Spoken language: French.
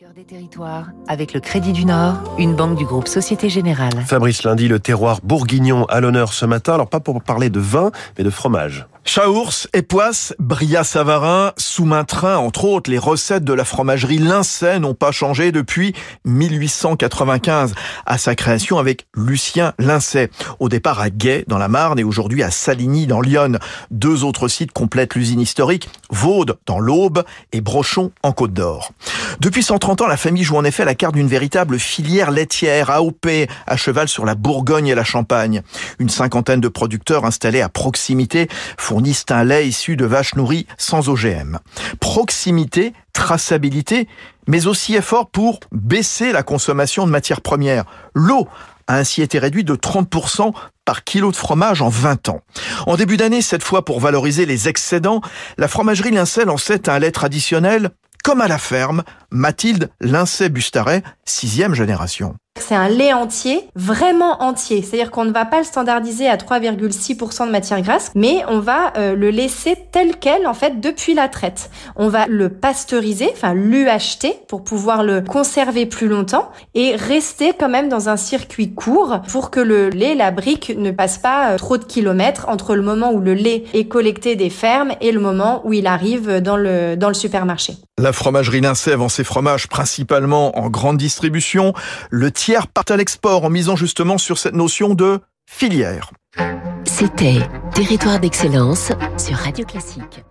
Cœur des territoires, avec le Crédit du Nord, une banque du groupe Société Générale. Fabrice Lundi, le terroir bourguignon à l'honneur ce matin. Alors pas pour parler de vin, mais de fromage. Chaours, Époisse, Bria-Savarin, Sous-Maintrin, entre autres, les recettes de la fromagerie Lincey n'ont pas changé depuis 1895, à sa création avec Lucien Lincey. Au départ à Gay, dans la Marne, et aujourd'hui à Saligny, dans l'Yonne. Deux autres sites complètent l'usine historique, Vaude, dans l'Aube, et Brochon, en Côte d'Or. Depuis 130 ans, la famille joue en effet la carte d'une véritable filière laitière, AOP, à cheval sur la Bourgogne et la Champagne. Une cinquantaine de producteurs installés à proximité fournissent un lait issu de vaches nourries sans OGM. Proximité, traçabilité, mais aussi effort pour baisser la consommation de matières premières. L'eau a ainsi été réduite de 30% par kilo de fromage en 20 ans. En début d'année, cette fois pour valoriser les excédents, la fromagerie Lincey lançait un lait traditionnel comme à la ferme, Mathilde Lincey-Bustaret, sixième génération. C'est un lait entier, vraiment entier. C'est-à-dire qu'on ne va pas le standardiser à 3,6% de matière grasse, mais on va euh, le laisser tel quel, en fait, depuis la traite. On va le pasteuriser, enfin l'UHT, pour pouvoir le conserver plus longtemps et rester quand même dans un circuit court pour que le lait, la brique, ne passe pas euh, trop de kilomètres entre le moment où le lait est collecté des fermes et le moment où il arrive dans le, dans le supermarché. La fromagerie Lincey vend ses fromages principalement en grande distribution. Le tiers part à l'export en misant justement sur cette notion de filière. C'était Territoire d'excellence sur Radio Classique.